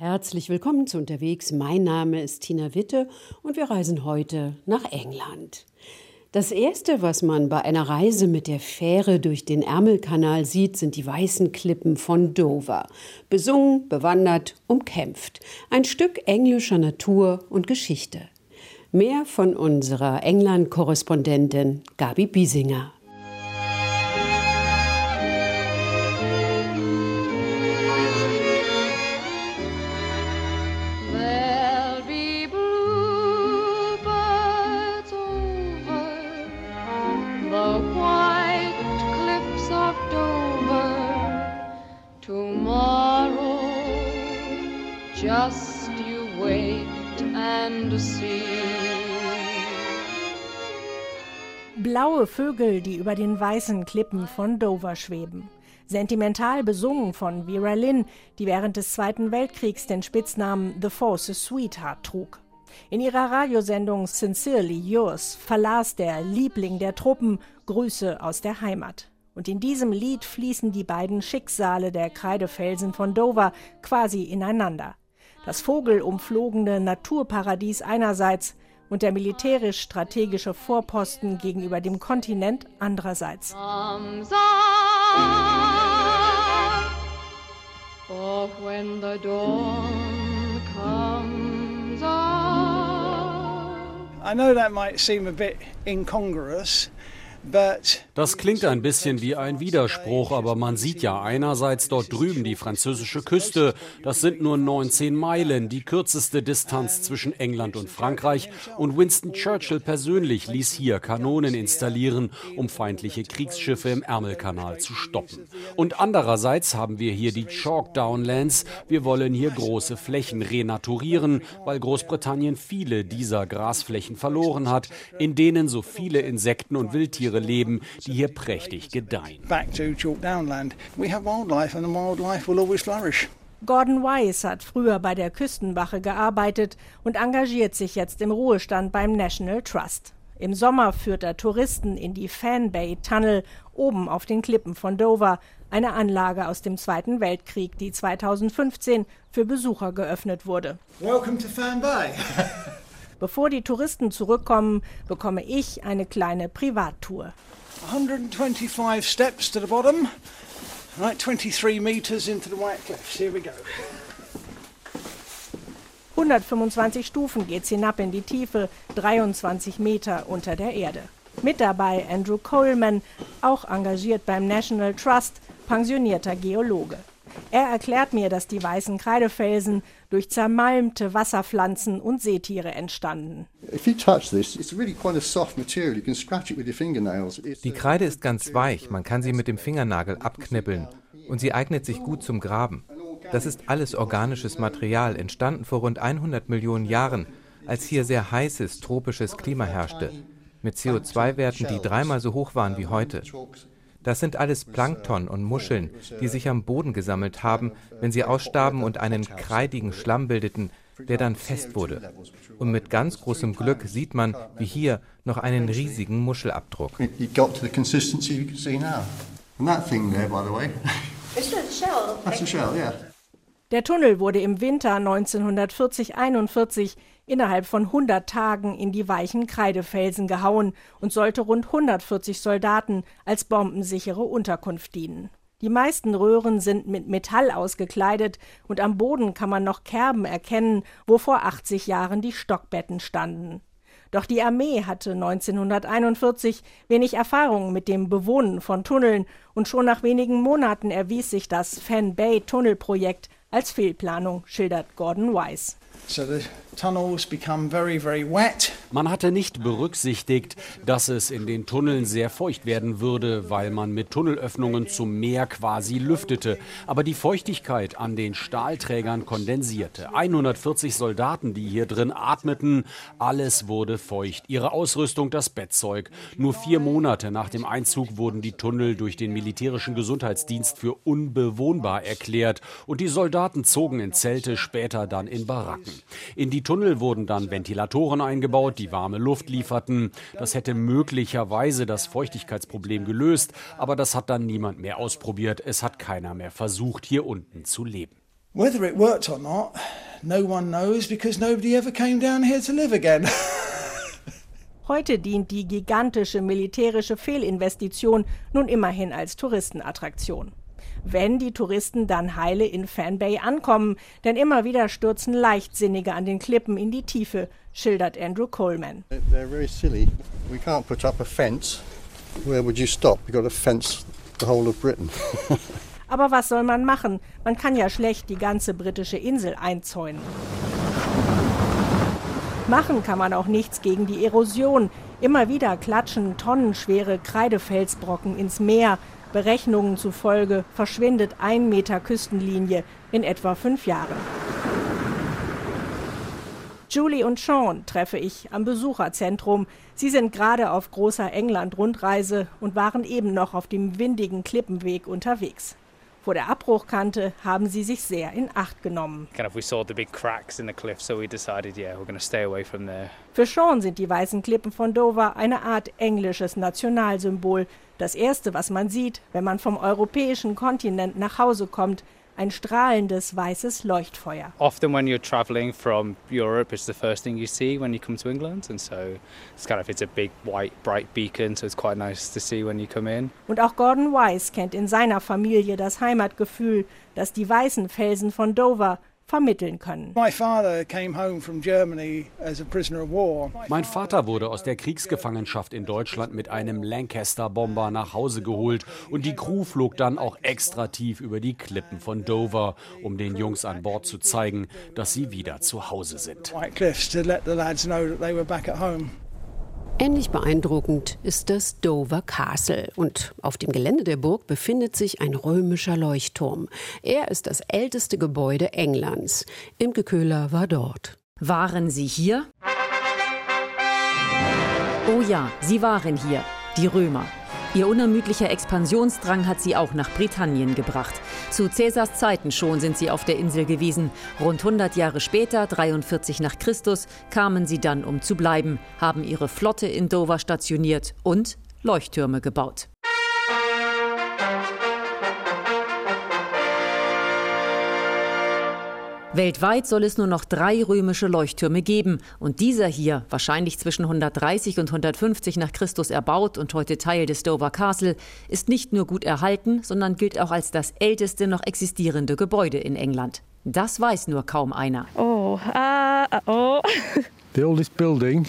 Herzlich willkommen zu Unterwegs. Mein Name ist Tina Witte und wir reisen heute nach England. Das Erste, was man bei einer Reise mit der Fähre durch den Ärmelkanal sieht, sind die weißen Klippen von Dover. Besungen, bewandert, umkämpft. Ein Stück englischer Natur und Geschichte. Mehr von unserer England-Korrespondentin Gabi Biesinger. Blaue Vögel, die über den weißen Klippen von Dover schweben. Sentimental besungen von Vera Lynn, die während des Zweiten Weltkriegs den Spitznamen The Forces Sweetheart trug. In ihrer Radiosendung Sincerely Yours verlas der Liebling der Truppen Grüße aus der Heimat. Und in diesem Lied fließen die beiden Schicksale der Kreidefelsen von Dover quasi ineinander. Das vogelumflogene Naturparadies einerseits und der militärisch-strategische Vorposten gegenüber dem Kontinent andererseits. I know that might seem a bit incongruous, das klingt ein bisschen wie ein Widerspruch, aber man sieht ja einerseits dort drüben die französische Küste. Das sind nur 19 Meilen, die kürzeste Distanz zwischen England und Frankreich. Und Winston Churchill persönlich ließ hier Kanonen installieren, um feindliche Kriegsschiffe im Ärmelkanal zu stoppen. Und andererseits haben wir hier die Chalk Downlands. Wir wollen hier große Flächen renaturieren, weil Großbritannien viele dieser Grasflächen verloren hat, in denen so viele Insekten und Wildtiere Tiere leben, die hier prächtig gedeihen. Gordon Wise hat früher bei der Küstenwache gearbeitet und engagiert sich jetzt im Ruhestand beim National Trust. Im Sommer führt er Touristen in die Fan Bay Tunnel oben auf den Klippen von Dover, eine Anlage aus dem Zweiten Weltkrieg, die 2015 für Besucher geöffnet wurde. Welcome to Fan Bay. Bevor die Touristen zurückkommen, bekomme ich eine kleine Privattour. 125 steps to the bottom. Right, 23 meters into the White Cliffs. Here we go. 125 Stufen geht's hinab in die Tiefe, 23 Meter unter der Erde. Mit dabei Andrew Coleman, auch engagiert beim National Trust, pensionierter Geologe. Er erklärt mir, dass die weißen Kreidefelsen durch zermalmte Wasserpflanzen und Seetiere entstanden. Die Kreide ist ganz weich, man kann sie mit dem Fingernagel abknibbeln und sie eignet sich gut zum Graben. Das ist alles organisches Material, entstanden vor rund 100 Millionen Jahren, als hier sehr heißes tropisches Klima herrschte, mit CO2-Werten, die dreimal so hoch waren wie heute. Das sind alles Plankton und Muscheln, die sich am Boden gesammelt haben, wenn sie ausstarben und einen kreidigen Schlamm bildeten, der dann fest wurde. Und mit ganz großem Glück sieht man, wie hier, noch einen riesigen Muschelabdruck. Der Tunnel wurde im Winter 1940-41 innerhalb von 100 Tagen in die weichen Kreidefelsen gehauen und sollte rund 140 Soldaten als bombensichere Unterkunft dienen. Die meisten Röhren sind mit Metall ausgekleidet und am Boden kann man noch Kerben erkennen, wo vor 80 Jahren die Stockbetten standen. Doch die Armee hatte 1941 wenig Erfahrung mit dem Bewohnen von Tunneln und schon nach wenigen Monaten erwies sich das Fan Bay Tunnelprojekt als Fehlplanung, schildert Gordon Wise. So the tunnels become very, very wet. Man hatte nicht berücksichtigt, dass es in den Tunneln sehr feucht werden würde, weil man mit Tunnelöffnungen zum Meer quasi lüftete. Aber die Feuchtigkeit an den Stahlträgern kondensierte. 140 Soldaten, die hier drin atmeten, alles wurde feucht. Ihre Ausrüstung, das Bettzeug. Nur vier Monate nach dem Einzug wurden die Tunnel durch den militärischen Gesundheitsdienst für unbewohnbar erklärt. Und die Soldaten zogen in Zelte, später dann in Baracken. In die Tunnel wurden dann Ventilatoren eingebaut, die warme Luft lieferten. Das hätte möglicherweise das Feuchtigkeitsproblem gelöst, aber das hat dann niemand mehr ausprobiert. Es hat keiner mehr versucht, hier unten zu leben. Whether it worked or not, no one knows because nobody ever came down here to live again. Heute dient die gigantische militärische Fehlinvestition nun immerhin als Touristenattraktion. Wenn die Touristen dann heile in Fanbay ankommen, denn immer wieder stürzen Leichtsinnige an den Klippen in die Tiefe, schildert Andrew Coleman. They're very silly. We can't put up a fence. Where would you stop? You've got to fence the whole of Britain. Aber was soll man machen? Man kann ja schlecht die ganze britische Insel einzäunen. Machen kann man auch nichts gegen die Erosion. Immer wieder klatschen tonnenschwere Kreidefelsbrocken ins Meer. Berechnungen zufolge verschwindet ein Meter Küstenlinie in etwa fünf Jahren. Julie und Sean treffe ich am Besucherzentrum. Sie sind gerade auf großer England-Rundreise und waren eben noch auf dem windigen Klippenweg unterwegs. Vor der Abbruchkante haben sie sich sehr in Acht genommen. Für Sean sind die weißen Klippen von Dover eine Art englisches Nationalsymbol. Das erste, was man sieht, wenn man vom europäischen Kontinent nach Hause kommt, ein strahlendes weißes Leuchtfeuer. Often when you're traveling from Europe, it's the first thing you see when you come to England, and so it's kind of it's a big white bright beacon, so it's quite nice to see when you come in. Und auch Gordon Weiss kennt in seiner Familie das Heimatgefühl, das die weißen Felsen von Dover vermitteln können. Mein Vater wurde aus der Kriegsgefangenschaft in Deutschland mit einem Lancaster-Bomber nach Hause geholt und die Crew flog dann auch extra tief über die Klippen von Dover, um den Jungs an Bord zu zeigen, dass sie wieder zu Hause sind. Ähnlich beeindruckend ist das Dover Castle und auf dem Gelände der Burg befindet sich ein römischer Leuchtturm. Er ist das älteste Gebäude Englands. Imke Köhler war dort. Waren Sie hier? Oh ja, sie waren hier, die Römer. Ihr unermüdlicher Expansionsdrang hat sie auch nach Britannien gebracht. Zu Cäsars Zeiten schon sind sie auf der Insel gewesen. Rund 100 Jahre später, 43 nach Christus, kamen sie dann, um zu bleiben, haben ihre Flotte in Dover stationiert und Leuchttürme gebaut. Weltweit soll es nur noch drei römische Leuchttürme geben und dieser hier, wahrscheinlich zwischen 130 und 150 nach Christus erbaut und heute Teil des Dover Castle, ist nicht nur gut erhalten, sondern gilt auch als das älteste noch existierende Gebäude in England. Das weiß nur kaum einer. Oh, uh, oh. the oldest building,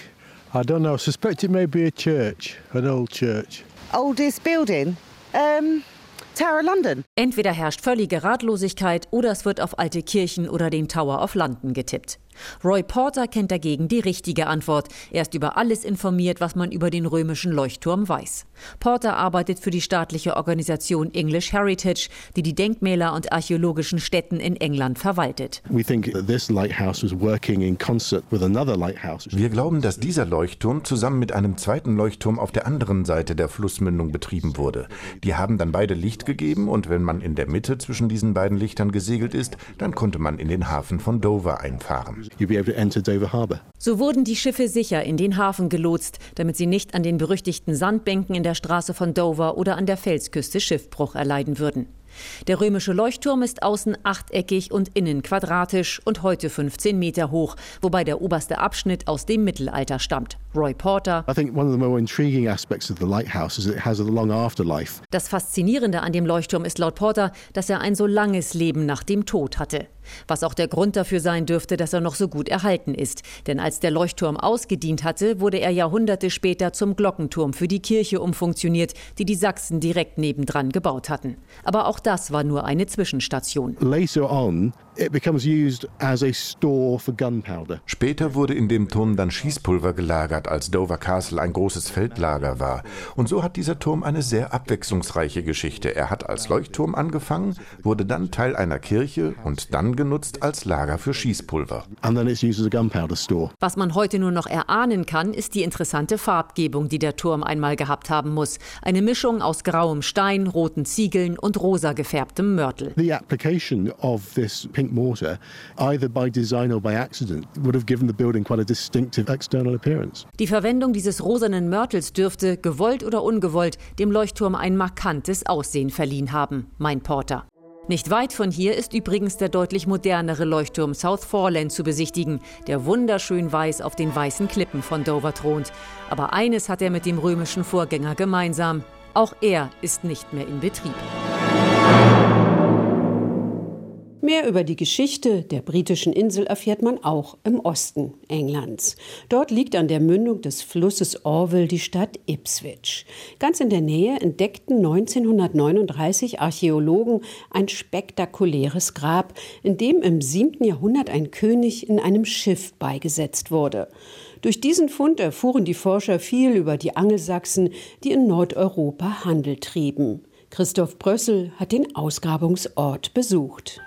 I don't know, I suspect it may be a church, an old church. Oldest building? Um. Entweder herrscht völlige Ratlosigkeit oder es wird auf alte Kirchen oder den Tower of London getippt. Roy Porter kennt dagegen die richtige Antwort. Er ist über alles informiert, was man über den römischen Leuchtturm weiß. Porter arbeitet für die staatliche Organisation English Heritage, die die Denkmäler und archäologischen Stätten in England verwaltet. Wir glauben, dass dieser Leuchtturm zusammen mit einem zweiten Leuchtturm auf der anderen Seite der Flussmündung betrieben wurde. Die haben dann beide Licht gegeben und wenn man in der Mitte zwischen diesen beiden Lichtern gesegelt ist, dann konnte man in den Hafen von Dover einfahren. So wurden die Schiffe sicher in den Hafen gelotst, damit sie nicht an den berüchtigten Sandbänken in der Straße von Dover oder an der Felsküste Schiffbruch erleiden würden. Der römische Leuchtturm ist außen achteckig und innen quadratisch und heute 15 Meter hoch, wobei der oberste Abschnitt aus dem Mittelalter stammt. Roy Porter. Das Faszinierende an dem Leuchtturm ist laut Porter, dass er ein so langes Leben nach dem Tod hatte. Was auch der Grund dafür sein dürfte, dass er noch so gut erhalten ist. Denn als der Leuchtturm ausgedient hatte, wurde er Jahrhunderte später zum Glockenturm für die Kirche umfunktioniert, die die Sachsen direkt nebendran gebaut hatten. Aber auch das war nur eine Zwischenstation. Später wurde in dem Turm dann Schießpulver gelagert, als Dover Castle ein großes Feldlager war. Und so hat dieser Turm eine sehr abwechslungsreiche Geschichte. Er hat als Leuchtturm angefangen, wurde dann Teil einer Kirche und dann genutzt als Lager für Schießpulver. Was man heute nur noch erahnen kann, ist die interessante Farbgebung, die der Turm einmal gehabt haben muss. Eine Mischung aus grauem Stein, roten Ziegeln und rosa gefärbtem Mörtel. The application of this pink mortar, either by design or by accident, would have given the building quite a distinctive external appearance. Die Verwendung dieses rosanen Mörtels dürfte, gewollt oder ungewollt, dem Leuchtturm ein markantes Aussehen verliehen haben, meint Porter. Nicht weit von hier ist übrigens der deutlich modernere Leuchtturm South Foreland zu besichtigen, der wunderschön weiß auf den weißen Klippen von Dover thront. Aber eines hat er mit dem römischen Vorgänger gemeinsam. Auch er ist nicht mehr in Betrieb. Mehr über die Geschichte der britischen Insel erfährt man auch im Osten Englands. Dort liegt an der Mündung des Flusses Orwell die Stadt Ipswich. Ganz in der Nähe entdeckten 1939 Archäologen ein spektakuläres Grab, in dem im 7. Jahrhundert ein König in einem Schiff beigesetzt wurde. Durch diesen Fund erfuhren die Forscher viel über die Angelsachsen, die in Nordeuropa Handel trieben. Christoph Brössel hat den Ausgrabungsort besucht.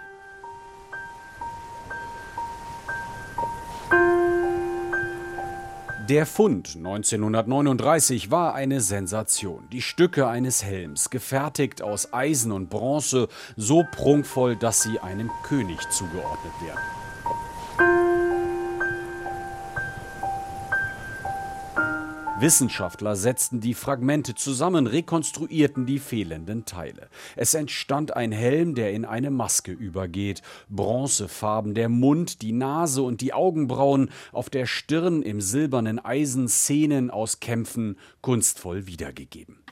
Der Fund 1939 war eine Sensation. Die Stücke eines Helms, gefertigt aus Eisen und Bronze, so prunkvoll, dass sie einem König zugeordnet werden. Wissenschaftler setzten die Fragmente zusammen, rekonstruierten die fehlenden Teile. Es entstand ein Helm, der in eine Maske übergeht. Bronzefarben, der Mund, die Nase und die Augenbrauen, auf der Stirn im silbernen Eisen Szenen aus Kämpfen kunstvoll wiedergegeben.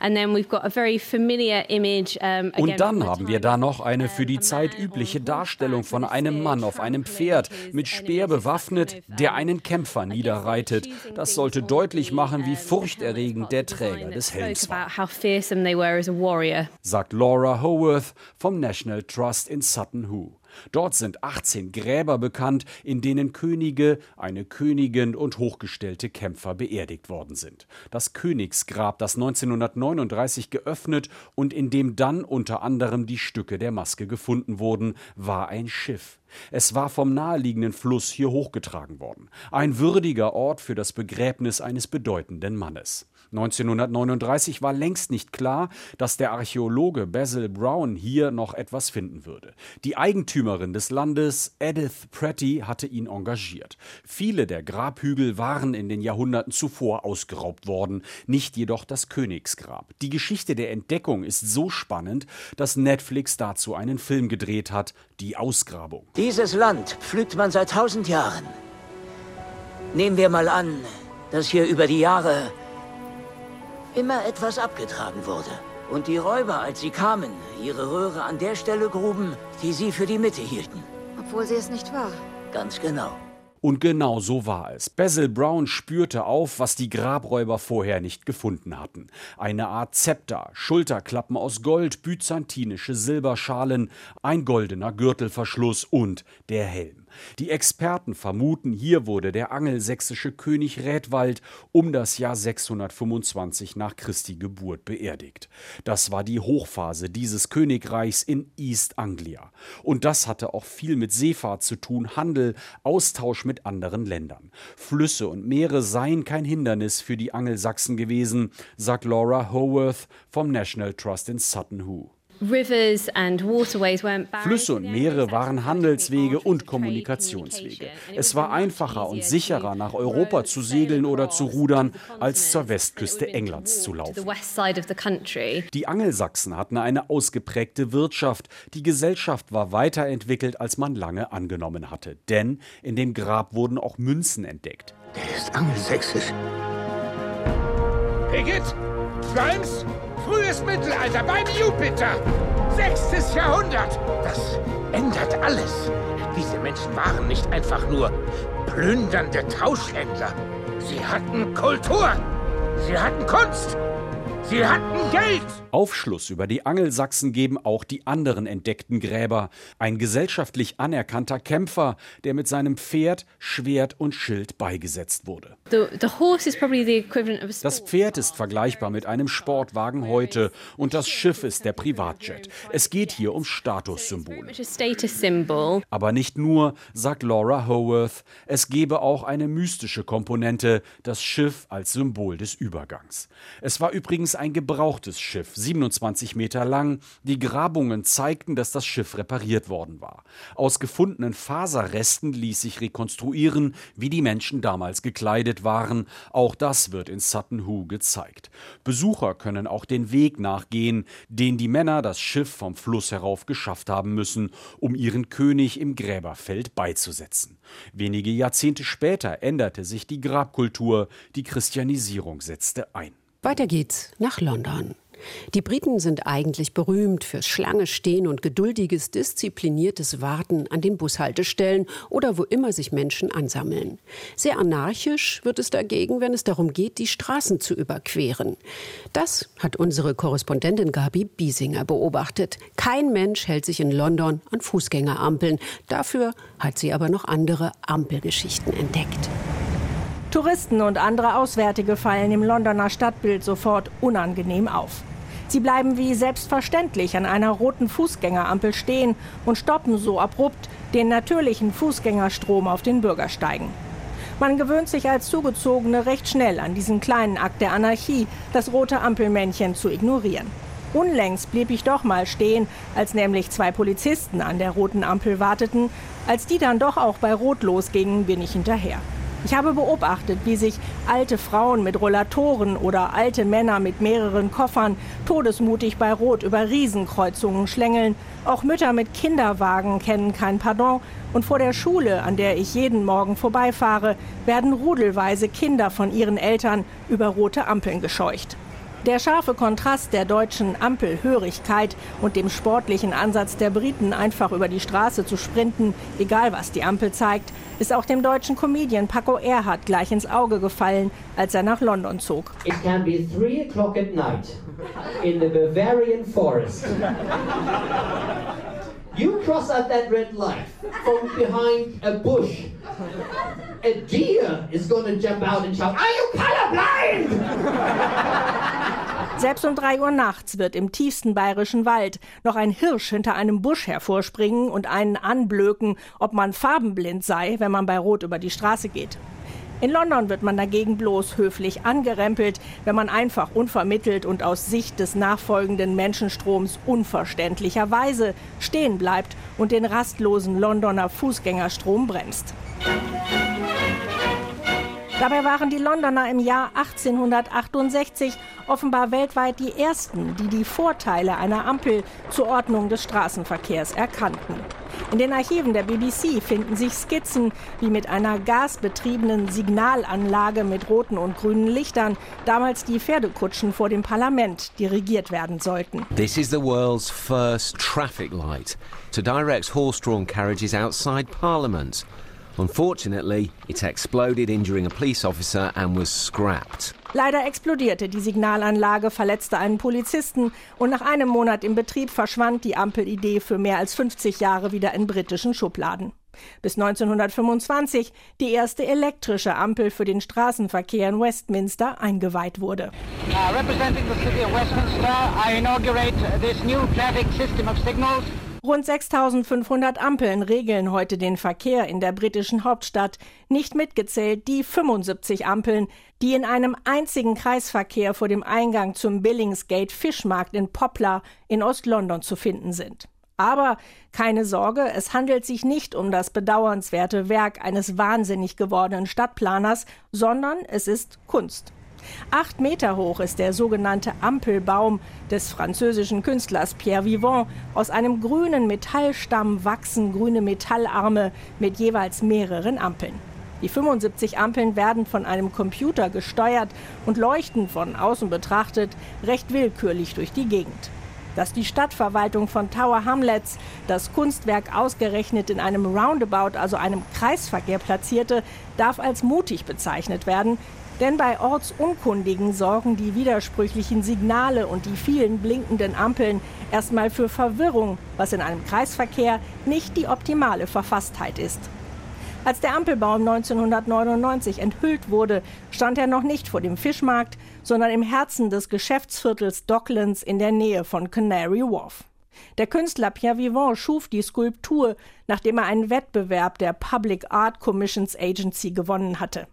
Und dann haben wir da noch eine für die Zeit übliche Darstellung von einem Mann auf einem Pferd, mit Speer bewaffnet, der einen Kämpfer niederreitet. Das sollte deutlich machen, wie furchterregend der Träger des Helms war, sagt Laura Howarth vom National Trust in Sutton Hoo. Dort sind 18 Gräber bekannt, in denen Könige, eine Königin und hochgestellte Kämpfer beerdigt worden sind. Das Königsgrab, das 1939 geöffnet und in dem dann unter anderem die Stücke der Maske gefunden wurden, war ein Schiff. Es war vom naheliegenden Fluss hier hochgetragen worden. Ein würdiger Ort für das Begräbnis eines bedeutenden Mannes. 1939 war längst nicht klar, dass der Archäologe Basil Brown hier noch etwas finden würde. Die Eigentümerin des Landes, Edith Pretty, hatte ihn engagiert. Viele der Grabhügel waren in den Jahrhunderten zuvor ausgeraubt worden, nicht jedoch das Königsgrab. Die Geschichte der Entdeckung ist so spannend, dass Netflix dazu einen Film gedreht hat, Die Ausgrabung. Dieses Land pflügt man seit tausend Jahren. Nehmen wir mal an, dass hier über die Jahre immer etwas abgetragen wurde. Und die Räuber, als sie kamen, ihre Röhre an der Stelle gruben, die sie für die Mitte hielten. Obwohl sie es nicht war. Ganz genau. Und genau so war es. Basil Brown spürte auf, was die Grabräuber vorher nicht gefunden hatten. Eine Art Zepter, Schulterklappen aus Gold, byzantinische Silberschalen, ein goldener Gürtelverschluss und der Helm. Die Experten vermuten, hier wurde der angelsächsische König Rätwald um das Jahr 625 nach Christi Geburt beerdigt. Das war die Hochphase dieses Königreichs in East Anglia. Und das hatte auch viel mit Seefahrt zu tun, Handel, Austausch mit anderen Ländern. Flüsse und Meere seien kein Hindernis für die Angelsachsen gewesen, sagt Laura Howarth vom National Trust in Sutton Hoo. Flüsse und Meere waren Handelswege und Kommunikationswege. Es war einfacher und sicherer, nach Europa zu segeln oder zu rudern, als zur Westküste Englands zu laufen. Die Angelsachsen hatten eine ausgeprägte Wirtschaft. Die Gesellschaft war weiterentwickelt, als man lange angenommen hatte. Denn in dem Grab wurden auch Münzen entdeckt. Der ist angelsächsisch. Pickett? Grimes? Frühes Mittelalter beim Jupiter. Sechstes Jahrhundert. Das ändert alles. Diese Menschen waren nicht einfach nur plündernde Tauschhändler. Sie hatten Kultur. Sie hatten Kunst. Sie hatten Geld! Aufschluss über die Angelsachsen geben auch die anderen entdeckten Gräber. Ein gesellschaftlich anerkannter Kämpfer, der mit seinem Pferd, Schwert und Schild beigesetzt wurde. Das Pferd ist vergleichbar mit einem Sportwagen heute und das Schiff ist der Privatjet. Es geht hier um Statussymbole. Aber nicht nur, sagt Laura Howarth, es gebe auch eine mystische Komponente, das Schiff als Symbol des Übergangs. Es war übrigens ein gebrauchtes Schiff, 27 Meter lang. Die Grabungen zeigten, dass das Schiff repariert worden war. Aus gefundenen Faserresten ließ sich rekonstruieren, wie die Menschen damals gekleidet waren. Auch das wird in Sutton Hoo gezeigt. Besucher können auch den Weg nachgehen, den die Männer das Schiff vom Fluss herauf geschafft haben müssen, um ihren König im Gräberfeld beizusetzen. Wenige Jahrzehnte später änderte sich die Grabkultur, die Christianisierung setzte ein. Weiter geht's nach London. Die Briten sind eigentlich berühmt fürs Schlange stehen und geduldiges, diszipliniertes Warten an den Bushaltestellen oder wo immer sich Menschen ansammeln. Sehr anarchisch wird es dagegen, wenn es darum geht, die Straßen zu überqueren. Das hat unsere Korrespondentin Gabi Biesinger beobachtet. Kein Mensch hält sich in London an Fußgängerampeln. Dafür hat sie aber noch andere Ampelgeschichten entdeckt. Touristen und andere Auswärtige fallen im Londoner Stadtbild sofort unangenehm auf. Sie bleiben wie selbstverständlich an einer roten Fußgängerampel stehen und stoppen so abrupt den natürlichen Fußgängerstrom auf den Bürgersteigen. Man gewöhnt sich als Zugezogene recht schnell an diesen kleinen Akt der Anarchie, das rote Ampelmännchen zu ignorieren. Unlängst blieb ich doch mal stehen, als nämlich zwei Polizisten an der roten Ampel warteten. Als die dann doch auch bei Rot losgingen, bin ich hinterher. Ich habe beobachtet, wie sich alte Frauen mit Rollatoren oder alte Männer mit mehreren Koffern todesmutig bei Rot über Riesenkreuzungen schlängeln. Auch Mütter mit Kinderwagen kennen kein Pardon. Und vor der Schule, an der ich jeden Morgen vorbeifahre, werden rudelweise Kinder von ihren Eltern über rote Ampeln gescheucht. Der scharfe Kontrast der deutschen Ampelhörigkeit und dem sportlichen Ansatz der Briten, einfach über die Straße zu sprinten, egal was die Ampel zeigt, ist auch dem deutschen Comedian Paco Erhardt gleich ins Auge gefallen, als er nach London zog. It can be three o'clock at night in the Bavarian forest. You cross out that red light from behind a bush. A deer is to jump out and shout, Are you colorblind? Selbst um drei Uhr nachts wird im tiefsten bayerischen Wald noch ein Hirsch hinter einem Busch hervorspringen und einen anblöken, ob man farbenblind sei, wenn man bei Rot über die Straße geht. In London wird man dagegen bloß höflich angerempelt, wenn man einfach unvermittelt und aus Sicht des nachfolgenden Menschenstroms unverständlicherweise stehen bleibt und den rastlosen Londoner Fußgängerstrom bremst. Dabei waren die Londoner im Jahr 1868 offenbar weltweit die ersten, die die Vorteile einer Ampel zur Ordnung des Straßenverkehrs erkannten. In den Archiven der BBC finden sich Skizzen, wie mit einer gasbetriebenen Signalanlage mit roten und grünen Lichtern damals die Pferdekutschen vor dem Parlament dirigiert werden sollten. This is the world's first traffic light to direct horse-drawn carriages outside Parliament. Unfortunately, it exploded, injuring a police officer and was scrapped. Leider explodierte die Signalanlage, verletzte einen Polizisten und nach einem Monat im Betrieb verschwand die Ampelidee für mehr als 50 Jahre wieder in britischen Schubladen. Bis 1925 die erste elektrische Ampel für den Straßenverkehr in Westminster eingeweiht wurde. Uh, Rund 6500 Ampeln regeln heute den Verkehr in der britischen Hauptstadt, nicht mitgezählt die 75 Ampeln, die in einem einzigen Kreisverkehr vor dem Eingang zum Billingsgate Fischmarkt in Poplar in Ost-London zu finden sind. Aber keine Sorge, es handelt sich nicht um das bedauernswerte Werk eines wahnsinnig gewordenen Stadtplaners, sondern es ist Kunst. Acht Meter hoch ist der sogenannte Ampelbaum des französischen Künstlers Pierre Vivant. Aus einem grünen Metallstamm wachsen grüne Metallarme mit jeweils mehreren Ampeln. Die 75 Ampeln werden von einem Computer gesteuert und leuchten von außen betrachtet recht willkürlich durch die Gegend. Dass die Stadtverwaltung von Tower Hamlets das Kunstwerk ausgerechnet in einem Roundabout, also einem Kreisverkehr platzierte, darf als mutig bezeichnet werden, denn bei Ortsunkundigen sorgen die widersprüchlichen Signale und die vielen blinkenden Ampeln erstmal für Verwirrung, was in einem Kreisverkehr nicht die optimale Verfasstheit ist. Als der Ampelbaum 1999 enthüllt wurde, stand er noch nicht vor dem Fischmarkt, sondern im Herzen des Geschäftsviertels Docklands in der Nähe von Canary Wharf. Der Künstler Pierre Vivant schuf die Skulptur, nachdem er einen Wettbewerb der Public Art Commissions Agency gewonnen hatte.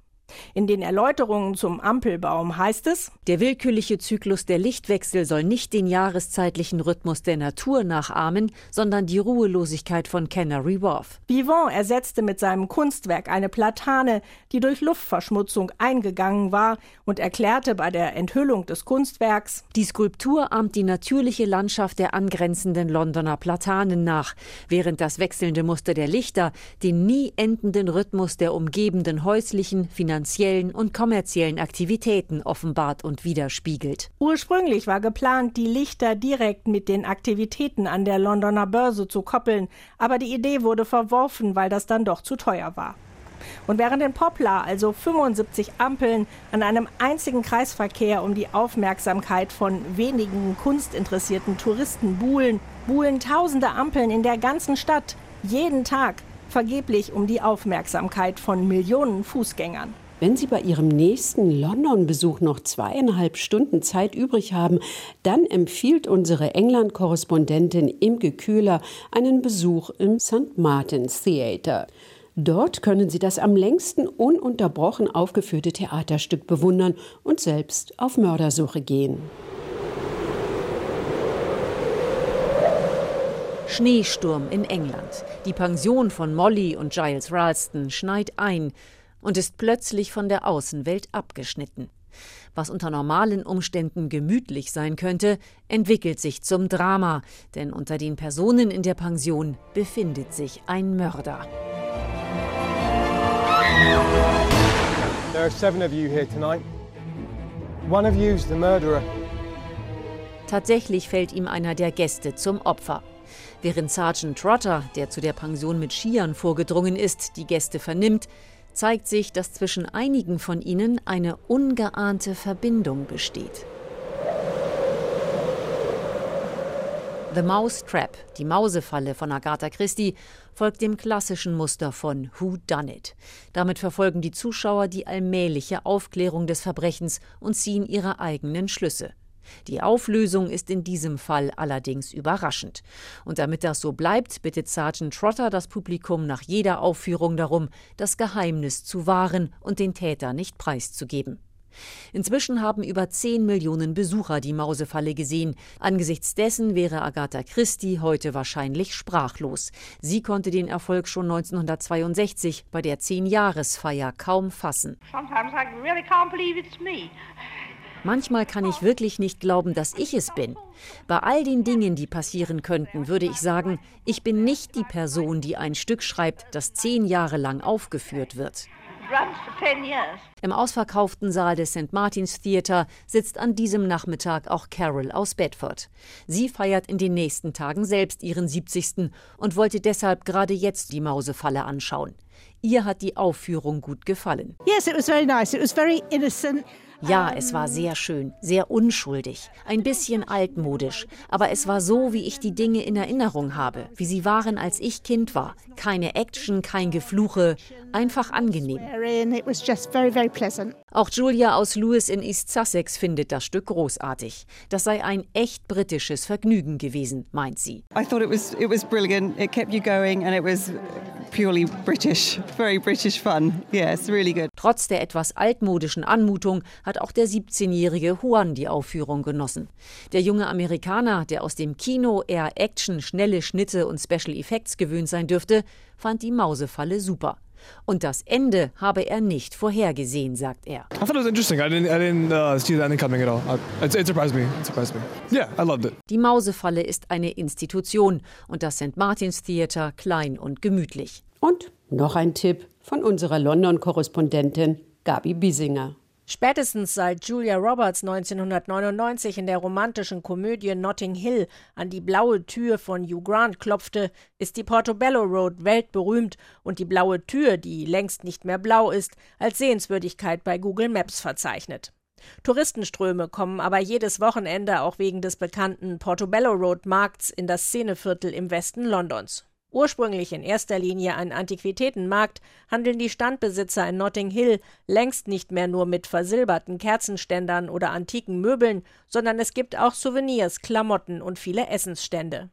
In den Erläuterungen zum Ampelbaum heißt es, der willkürliche Zyklus der Lichtwechsel soll nicht den jahreszeitlichen Rhythmus der Natur nachahmen, sondern die Ruhelosigkeit von Canary Wharf. Vivant ersetzte mit seinem Kunstwerk eine Platane, die durch Luftverschmutzung eingegangen war und erklärte bei der Enthüllung des Kunstwerks, die Skulptur ahmt die natürliche Landschaft der angrenzenden Londoner Platanen nach, während das wechselnde Muster der Lichter den nie endenden Rhythmus der umgebenden häuslichen, finanziellen und kommerziellen Aktivitäten offenbart und widerspiegelt. Ursprünglich war geplant, die Lichter direkt mit den Aktivitäten an der Londoner Börse zu koppeln, aber die Idee wurde verworfen, weil das dann doch zu teuer war. Und während in Poplar also 75 Ampeln an einem einzigen Kreisverkehr um die Aufmerksamkeit von wenigen kunstinteressierten Touristen buhlen, buhlen tausende Ampeln in der ganzen Stadt, jeden Tag, vergeblich um die Aufmerksamkeit von Millionen Fußgängern. Wenn Sie bei Ihrem nächsten London-Besuch noch zweieinhalb Stunden Zeit übrig haben, dann empfiehlt unsere England-Korrespondentin Imke Kühler einen Besuch im St. Martin's Theatre. Dort können Sie das am längsten ununterbrochen aufgeführte Theaterstück bewundern und selbst auf Mördersuche gehen. Schneesturm in England. Die Pension von Molly und Giles Ralston schneit ein und ist plötzlich von der Außenwelt abgeschnitten. Was unter normalen Umständen gemütlich sein könnte, entwickelt sich zum Drama, denn unter den Personen in der Pension befindet sich ein Mörder. There are seven of you here tonight. One of you's the murderer. Tatsächlich fällt ihm einer der Gäste zum Opfer. Während Sergeant Trotter, der zu der Pension mit Skiern vorgedrungen ist, die Gäste vernimmt, zeigt sich, dass zwischen einigen von ihnen eine ungeahnte Verbindung besteht. The Mouse Trap, die Mausefalle von Agatha Christie, folgt dem klassischen Muster von Who Done It. Damit verfolgen die Zuschauer die allmähliche Aufklärung des Verbrechens und ziehen ihre eigenen Schlüsse. Die Auflösung ist in diesem Fall allerdings überraschend. Und damit das so bleibt, bittet Sergeant Trotter das Publikum nach jeder Aufführung darum, das Geheimnis zu wahren und den Täter nicht preiszugeben. Inzwischen haben über 10 Millionen Besucher die Mausefalle gesehen. Angesichts dessen wäre Agatha Christie heute wahrscheinlich sprachlos. Sie konnte den Erfolg schon 1962 bei der 10-Jahresfeier kaum fassen. Sometimes I really can't believe it's me. Manchmal kann ich wirklich nicht glauben, dass ich es bin. Bei all den Dingen, die passieren könnten, würde ich sagen, ich bin nicht die Person, die ein Stück schreibt, das zehn Jahre lang aufgeführt wird. Im ausverkauften Saal des St. Martin's Theatre sitzt an diesem Nachmittag auch Carol aus Bedford. Sie feiert in den nächsten Tagen selbst ihren 70. und wollte deshalb gerade jetzt die Mausefalle anschauen. Ihr hat die Aufführung gut gefallen. Yes, it was very nice. It was very innocent. Ja, es war sehr schön, sehr unschuldig, ein bisschen altmodisch, aber es war so, wie ich die Dinge in Erinnerung habe, wie sie waren, als ich Kind war. Keine Action, kein Gefluche, einfach angenehm. Auch Julia aus Lewis in East Sussex findet das Stück großartig. Das sei ein echt britisches Vergnügen gewesen, meint sie. I thought it was it was brilliant. It kept you going and it was purely British, very British fun. Yeah, it's really good. Trotz der etwas altmodischen Anmutung hat auch der 17-jährige Juan die Aufführung genossen. Der junge Amerikaner, der aus dem Kino eher Action, schnelle Schnitte und Special Effects gewöhnt sein dürfte, fand die Mausefalle super. Und das Ende habe er nicht vorhergesehen, sagt er. I thought it was interesting. I didn't, I didn't uh, see the ending coming at all. It, it surprised me. It surprised me. Yeah, I loved it. Die Mausefalle ist eine Institution und das St. Martin's Theatre klein und gemütlich. Und noch ein Tipp von unserer London-Korrespondentin Gabi Biesinger. Spätestens seit Julia Roberts 1999 in der romantischen Komödie Notting Hill an die blaue Tür von Hugh Grant klopfte, ist die Portobello Road weltberühmt und die blaue Tür, die längst nicht mehr blau ist, als Sehenswürdigkeit bei Google Maps verzeichnet. Touristenströme kommen aber jedes Wochenende auch wegen des bekannten Portobello Road Markts in das Szeneviertel im Westen Londons. Ursprünglich in erster Linie ein Antiquitätenmarkt, handeln die Standbesitzer in Notting Hill längst nicht mehr nur mit versilberten Kerzenständern oder antiken Möbeln, sondern es gibt auch Souvenirs, Klamotten und viele Essensstände.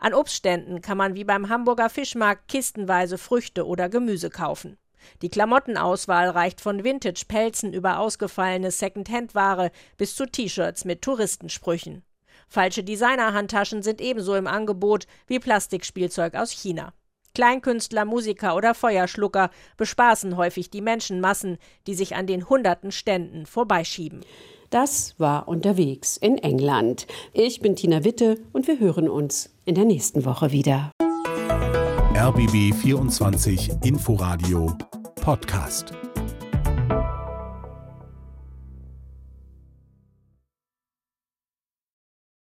An Obstständen kann man wie beim Hamburger Fischmarkt kistenweise Früchte oder Gemüse kaufen. Die Klamottenauswahl reicht von Vintage-Pelzen über ausgefallene Second-Hand-Ware bis zu T-Shirts mit Touristensprüchen. Falsche Designer-Handtaschen sind ebenso im Angebot wie Plastikspielzeug aus China. Kleinkünstler, Musiker oder Feuerschlucker bespaßen häufig die Menschenmassen, die sich an den hunderten Ständen vorbeischieben. Das war unterwegs in England. Ich bin Tina Witte und wir hören uns in der nächsten Woche wieder. RBB 24 Inforadio Podcast.